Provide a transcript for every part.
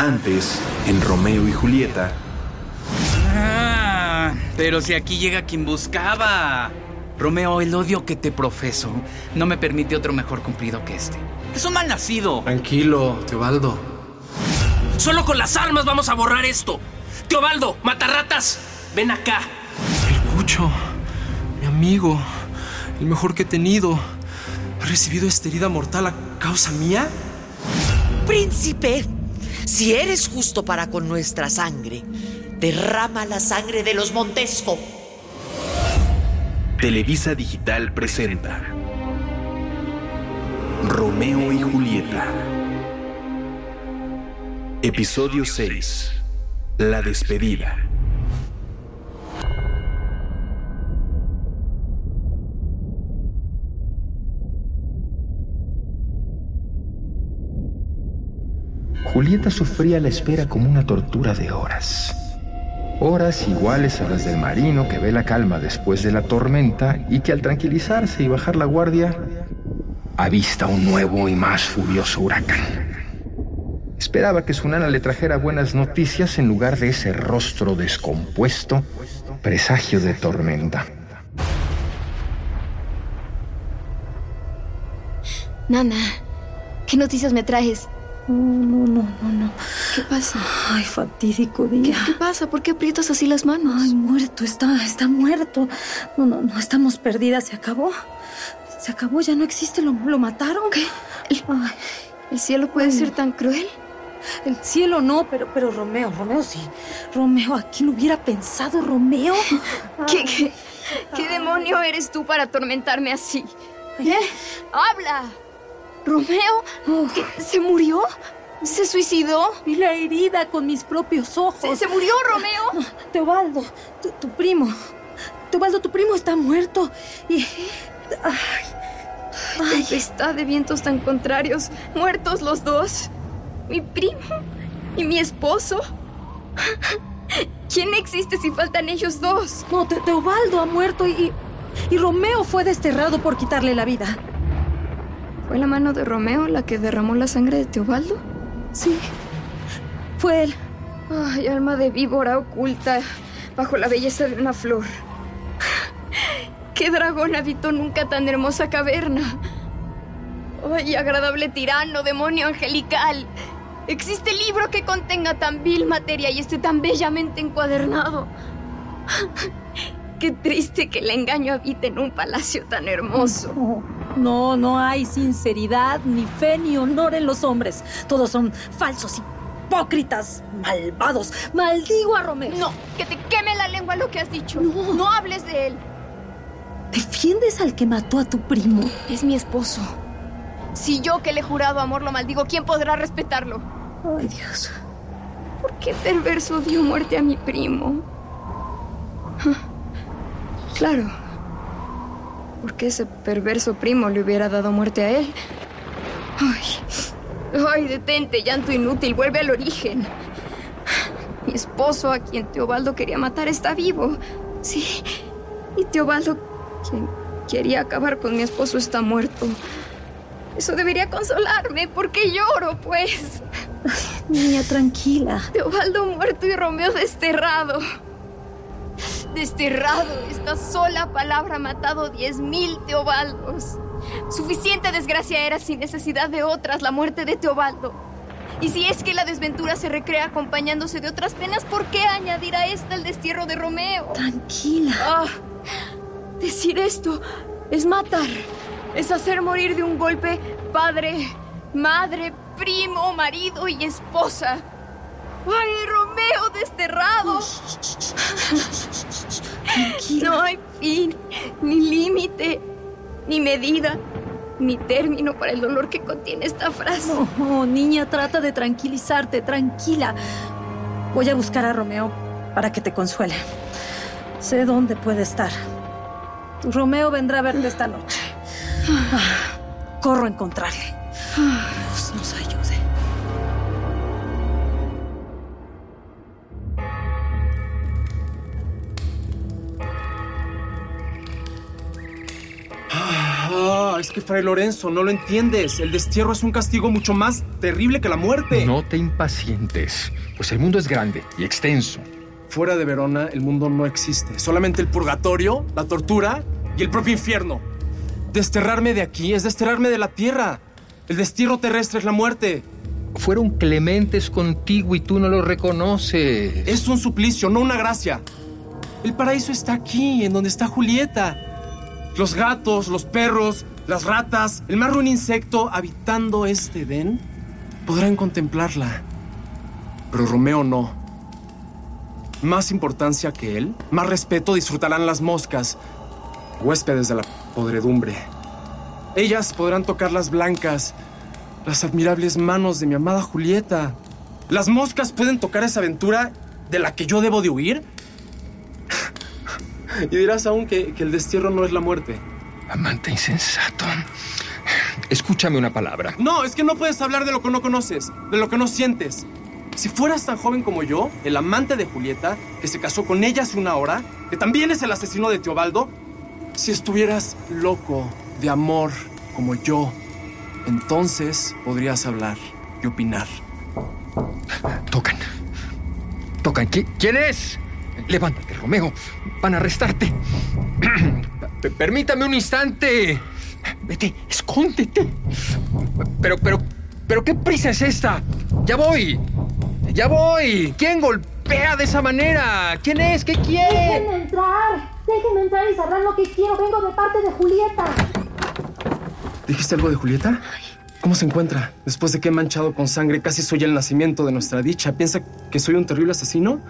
Antes, en Romeo y Julieta. Ah, pero si aquí llega quien buscaba. Romeo, el odio que te profeso no me permite otro mejor cumplido que este. Es un mal nacido. Tranquilo, Teobaldo. Solo con las armas vamos a borrar esto. Teobaldo, matarratas, ven acá. El Cucho, mi amigo, el mejor que he tenido, ha recibido esta herida mortal a causa mía. Príncipe, si eres justo para con nuestra sangre, derrama la sangre de los Montesco. Televisa Digital presenta Romeo y Julieta. Episodio 6. La despedida. Julieta sufría la espera como una tortura de horas. Horas iguales a las del marino que ve la calma después de la tormenta y que al tranquilizarse y bajar la guardia, avista un nuevo y más furioso huracán. Esperaba que su nana le trajera buenas noticias en lugar de ese rostro descompuesto, presagio de tormenta. Nana, ¿qué noticias me traes? No, no, no, no, no. ¿Qué pasa? Ay, fatídico ¿Qué, día. qué pasa? ¿Por qué aprietas así las manos? Ay, muerto, está, está muerto. No, no, no, estamos perdidas, se acabó. Se acabó, ya no existe, lo, lo mataron. ¿Qué? El, Ay, ¿El cielo puede Ay. ser tan cruel? el cielo no, pero, pero Romeo, Romeo sí. Romeo, ¿a quién hubiera pensado, Romeo? ¿Qué, qué, qué demonio eres tú para atormentarme así? ¿Qué? ¡Habla! ¿Romeo? ¿Qué, ¿Se murió? ¿Se suicidó? vi la herida con mis propios ojos. ¿Se, se murió, Romeo? Teobaldo, tu, tu primo. Teobaldo, tu primo está muerto. Y. Ay, ay, Tempestad de vientos tan contrarios, muertos los dos. Mi primo y mi esposo. ¿Quién existe si faltan ellos dos? no, Te- Teobaldo ha muerto y. Y Romeo fue desterrado por quitarle la vida. ¿Fue la mano de Romeo la que derramó la sangre de Teobaldo? Sí. Fue él. Ay, alma de víbora oculta bajo la belleza de una flor. ¿Qué dragón habitó nunca tan hermosa caverna? Ay, agradable tirano, demonio angelical. ¿Existe libro que contenga tan vil materia y esté tan bellamente encuadernado? Qué triste que el engaño habite en un palacio tan hermoso. No, no, hay sinceridad, ni fe, ni honor en los hombres. Todos son falsos, hipócritas, malvados. Maldigo a Romeo. No, que te queme la lengua lo que has dicho. No. no hables de él. ¿Defiendes al que mató a tu primo? Es mi esposo. Si yo que le he jurado amor lo maldigo, ¿quién podrá respetarlo? Ay, Dios. ¿Por qué perverso dio muerte a mi primo? Claro. Porque ese perverso primo le hubiera dado muerte a él. Ay, ay, detente, llanto inútil, vuelve al origen. Mi esposo, a quien Teobaldo quería matar, está vivo. Sí. Y Teobaldo, quien quería acabar con mi esposo, está muerto. Eso debería consolarme. ¿Por qué lloro, pues? Niña, tranquila. Teobaldo muerto y Romeo desterrado. Desterrado. Esta sola palabra ha matado diez mil Teobaldos. Suficiente desgracia era sin necesidad de otras la muerte de Teobaldo. Y si es que la desventura se recrea acompañándose de otras penas, ¿por qué añadir a esta el destierro de Romeo? Tranquila. Ah, decir esto es matar. Es hacer morir de un golpe padre, madre, primo, marido y esposa. ¡Ay, Romeo desterrado! No hay fin, ni límite, ni medida, ni término para el dolor que contiene esta frase. No, niña, trata de tranquilizarte, tranquila. Voy a buscar a Romeo para que te consuele. Sé dónde puede estar. Romeo vendrá a verte esta noche. Ah, Corro a encontrarle. Es que Fray Lorenzo, no lo entiendes. El destierro es un castigo mucho más terrible que la muerte. No te impacientes, pues el mundo es grande y extenso. Fuera de Verona, el mundo no existe. Solamente el purgatorio, la tortura y el propio infierno. Desterrarme de aquí es desterrarme de la tierra. El destierro terrestre es la muerte. Fueron clementes contigo y tú no lo reconoces. Es un suplicio, no una gracia. El paraíso está aquí, en donde está Julieta. Los gatos, los perros, las ratas, el más ruin insecto habitando este Edén podrán contemplarla. Pero Romeo no. Más importancia que él, más respeto disfrutarán las moscas, huéspedes de la podredumbre. Ellas podrán tocar las blancas, las admirables manos de mi amada Julieta. Las moscas pueden tocar esa aventura de la que yo debo de huir. y dirás aún que, que el destierro no es la muerte. Amante insensato. Escúchame una palabra. No, es que no puedes hablar de lo que no conoces, de lo que no sientes. Si fueras tan joven como yo, el amante de Julieta, que se casó con ella hace una hora, que también es el asesino de Teobaldo, si estuvieras loco de amor como yo, entonces podrías hablar y opinar. Tocan. Tocan. ¿Qui- ¿Quién es? Levántate, Romeo. Van a arrestarte. P- Permítame un instante. Vete, escóndete. Pero, pero, pero, ¿qué prisa es esta? Ya voy. Ya voy. ¿Quién golpea de esa manera? ¿Quién es? ¿Qué quiere? Déjenme entrar. Déjenme entrar y sabrán lo que quiero. Vengo de parte de Julieta. ¿Dijiste algo de Julieta? ¿Cómo se encuentra? Después de que he manchado con sangre, casi soy el nacimiento de nuestra dicha. ¿Piensa que soy un terrible asesino?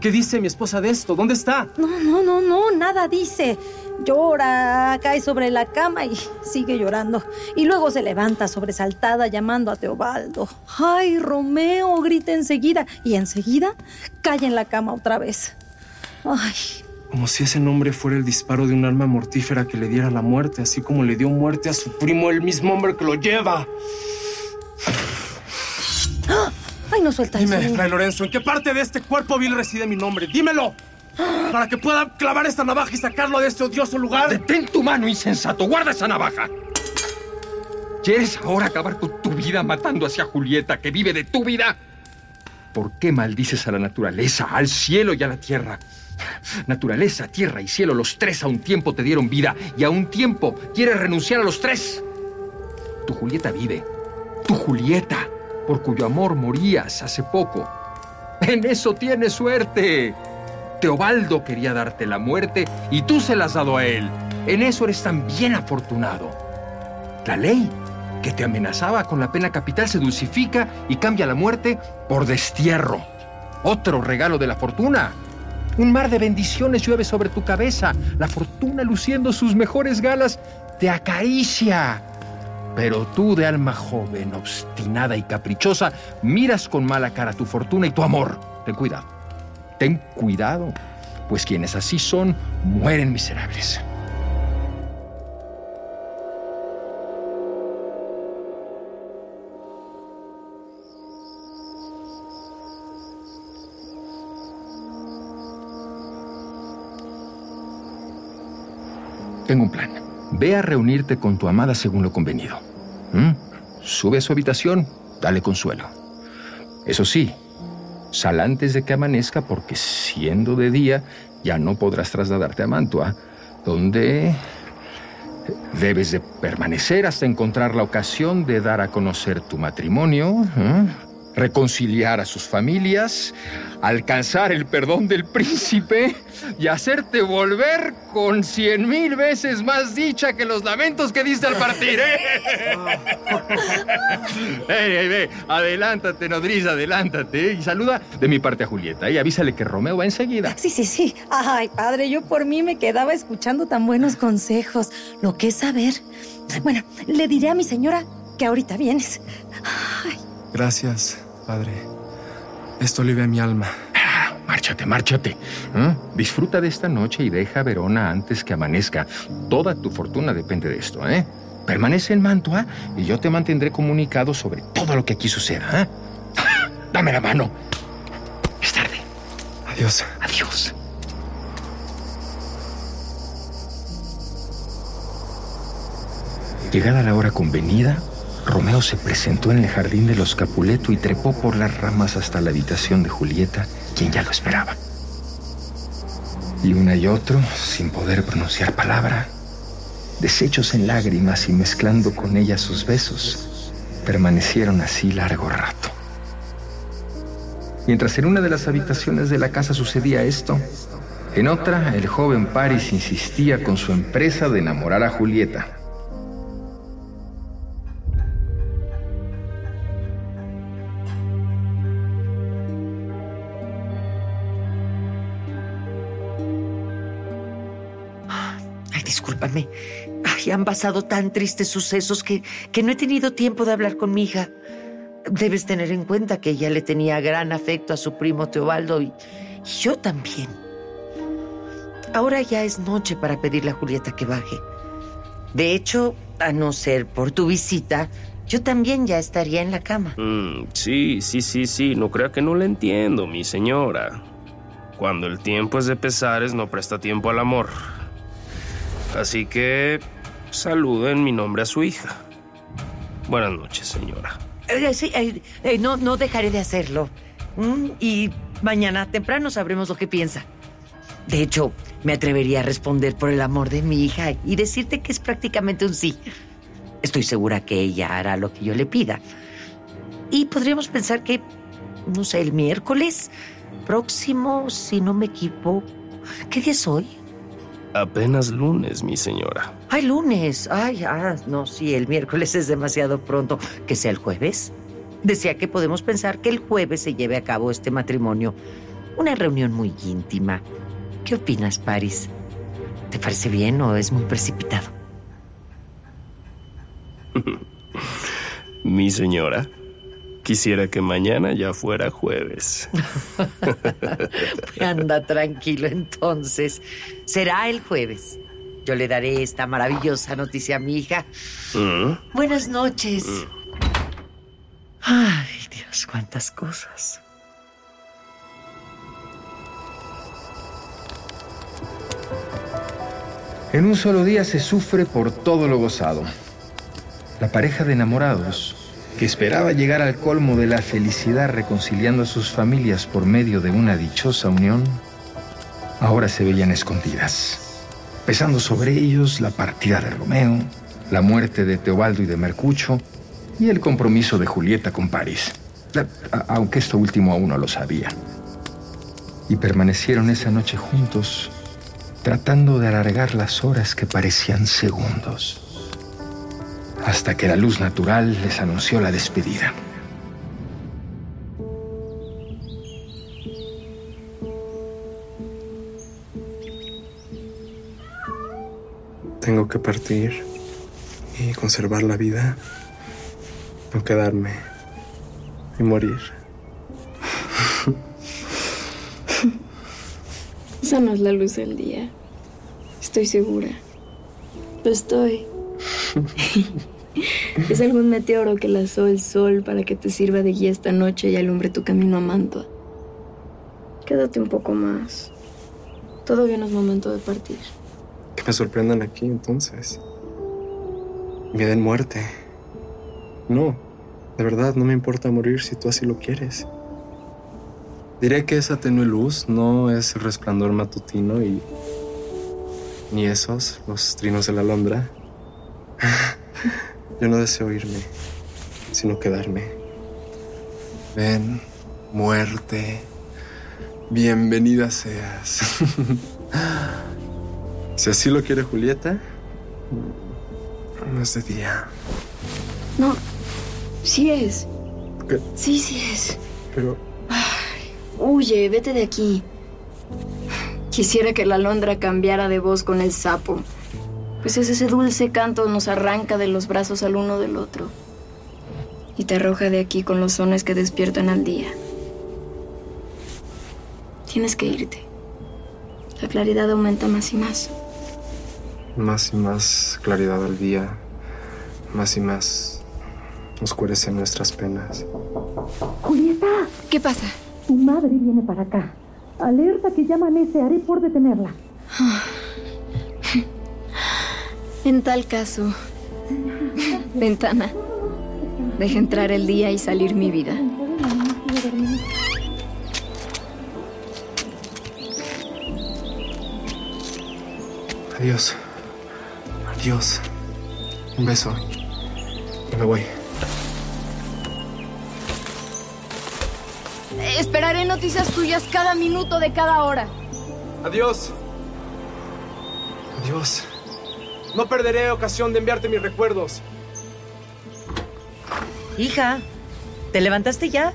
¿Qué dice mi esposa de esto? ¿Dónde está? No, no, no, no, nada dice. Llora, cae sobre la cama y sigue llorando. Y luego se levanta sobresaltada llamando a Teobaldo. ¡Ay, Romeo! grita enseguida. Y enseguida cae en la cama otra vez. ¡Ay! Como si ese nombre fuera el disparo de un arma mortífera que le diera la muerte, así como le dio muerte a su primo el mismo hombre que lo lleva. ¡Ay, no suelta Dime, eso! Fray Lorenzo, ¿en qué parte de este cuerpo vil reside mi nombre? ¡Dímelo! Para que pueda clavar esta navaja y sacarlo de este odioso lugar. Detén tu mano, insensato. Guarda esa navaja. ¿Quieres ahora acabar con tu vida matando hacia Julieta, que vive de tu vida? ¿Por qué maldices a la naturaleza, al cielo y a la tierra? Naturaleza, tierra y cielo, los tres a un tiempo te dieron vida y a un tiempo quieres renunciar a los tres. Tu Julieta vive. Tu Julieta, por cuyo amor morías hace poco. En eso tienes suerte. Teobaldo quería darte la muerte y tú se la has dado a él. En eso eres tan bien afortunado. La ley que te amenazaba con la pena capital se dulcifica y cambia la muerte por destierro. Otro regalo de la fortuna. Un mar de bendiciones llueve sobre tu cabeza. La fortuna, luciendo sus mejores galas, te acaricia. Pero tú, de alma joven, obstinada y caprichosa, miras con mala cara tu fortuna y tu amor. Ten cuidado. Ten cuidado, pues quienes así son, mueren miserables. Tengo un plan. Ve a reunirte con tu amada según lo convenido. ¿Mm? Sube a su habitación, dale consuelo. Eso sí, sal antes de que amanezca porque siendo de día ya no podrás trasladarte a Mantua, donde debes de permanecer hasta encontrar la ocasión de dar a conocer tu matrimonio, ¿eh? Reconciliar a sus familias, alcanzar el perdón del príncipe y hacerte volver con cien mil veces más dicha que los lamentos que diste al partir. ¿eh? Ey, ey, ey, adelántate, nodriza, adelántate. Y saluda de mi parte a Julieta y avísale que Romeo va enseguida. Sí, sí, sí. Ay, padre, yo por mí me quedaba escuchando tan buenos consejos. Lo que es saber. Bueno, le diré a mi señora que ahorita vienes. Ay, Gracias, padre. Esto alivia mi alma. Ah, Márchate, márchate. ¿eh? Disfruta de esta noche y deja Verona antes que amanezca. Toda tu fortuna depende de esto, ¿eh? Permanece en Mantua y yo te mantendré comunicado sobre todo lo que aquí suceda, ¿eh? Dame la mano. Es tarde. Adiós. Adiós. Llegada la hora convenida, Romeo se presentó en el jardín de los Capuleto y trepó por las ramas hasta la habitación de Julieta, quien ya lo esperaba. Y una y otro, sin poder pronunciar palabra, deshechos en lágrimas y mezclando con ellas sus besos, permanecieron así largo rato. Mientras en una de las habitaciones de la casa sucedía esto, en otra el joven Paris insistía con su empresa de enamorar a Julieta. Discúlpame. Ay, han pasado tan tristes sucesos que, que no he tenido tiempo de hablar con mi hija. Debes tener en cuenta que ella le tenía gran afecto a su primo Teobaldo y, yo también. Ahora ya es noche para pedirle a Julieta que baje. De hecho, a no ser por tu visita, yo también ya estaría en la cama. Mm, sí, sí, sí, sí. No crea que no le entiendo, mi señora. Cuando el tiempo es de pesares, no presta tiempo al amor. Así que saluden mi nombre a su hija. Buenas noches, señora. Sí, no, no dejaré de hacerlo. Mm, y mañana temprano sabremos lo que piensa. De hecho, me atrevería a responder por el amor de mi hija y decirte que es prácticamente un sí. Estoy segura que ella hará lo que yo le pida. Y podríamos pensar que, no sé, el miércoles próximo, si no me equivoco. ¿Qué día es hoy? Apenas lunes, mi señora. Ay, lunes. Ay, ah, no, sí, el miércoles es demasiado pronto. Que sea el jueves. Decía que podemos pensar que el jueves se lleve a cabo este matrimonio. Una reunión muy íntima. ¿Qué opinas, Paris? ¿Te parece bien o es muy precipitado? Mi señora, quisiera que mañana ya fuera jueves. Anda tranquilo entonces. Será el jueves. Yo le daré esta maravillosa noticia a mi hija. ¿Mm? Buenas noches. Ay, Dios, cuántas cosas. En un solo día se sufre por todo lo gozado. La pareja de enamorados, que esperaba llegar al colmo de la felicidad reconciliando a sus familias por medio de una dichosa unión, ahora se veían escondidas, pesando sobre ellos la partida de Romeo, la muerte de Teobaldo y de Mercucho y el compromiso de Julieta con París, aunque esto último aún no lo sabía. Y permanecieron esa noche juntos, tratando de alargar las horas que parecían segundos, hasta que la luz natural les anunció la despedida. Tengo que partir y conservar la vida. No quedarme y morir. Esa no es la luz del día. Estoy segura. Lo estoy. es algún meteoro que lanzó el sol para que te sirva de guía esta noche y alumbre tu camino a Mantua. Quédate un poco más. Todavía no es momento de partir. Que me sorprendan aquí entonces. Me den muerte. No, de verdad, no me importa morir si tú así lo quieres. Diré que esa tenue luz no es el resplandor matutino y. ni esos, los trinos de la alondra. Yo no deseo irme, sino quedarme. Ven, muerte. Bienvenida seas. si así lo quiere Julieta, no es de día. No, sí es. ¿Qué? Sí, sí es. Pero Huye, vete de aquí. Quisiera que la alondra cambiara de voz con el sapo. Pues es ese dulce canto nos arranca de los brazos al uno del otro. Y te arroja de aquí con los sones que despiertan al día. Tienes que irte. La claridad aumenta más y más. más y más claridad al día, más y más oscurecen nuestras penas. Julieta, ¿Qué pasa? tu madre viene para acá. Alerta que ya amanece, haré por detenerla. En tal caso, Ventana. Deja entrar el día y salir mi vida. Adiós. Adiós. Un beso. Y me voy. Esperaré noticias tuyas cada minuto de cada hora. Adiós. Adiós. No perderé ocasión de enviarte mis recuerdos. Hija, ¿te levantaste ya?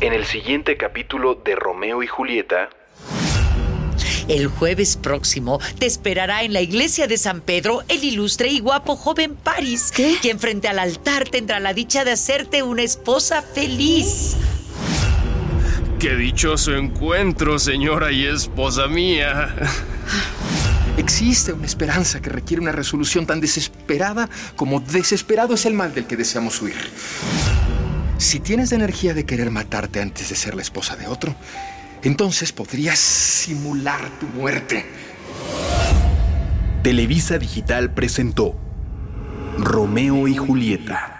En el siguiente capítulo de Romeo y Julieta, El jueves próximo te esperará en la iglesia de San Pedro el ilustre y guapo joven Paris, quien frente al altar tendrá la dicha de hacerte una esposa feliz. Qué dichoso encuentro, señora y esposa mía. Existe una esperanza que requiere una resolución tan desesperada como desesperado es el mal del que deseamos huir. Si tienes la energía de querer matarte antes de ser la esposa de otro, entonces podrías simular tu muerte. Televisa Digital presentó Romeo y Julieta.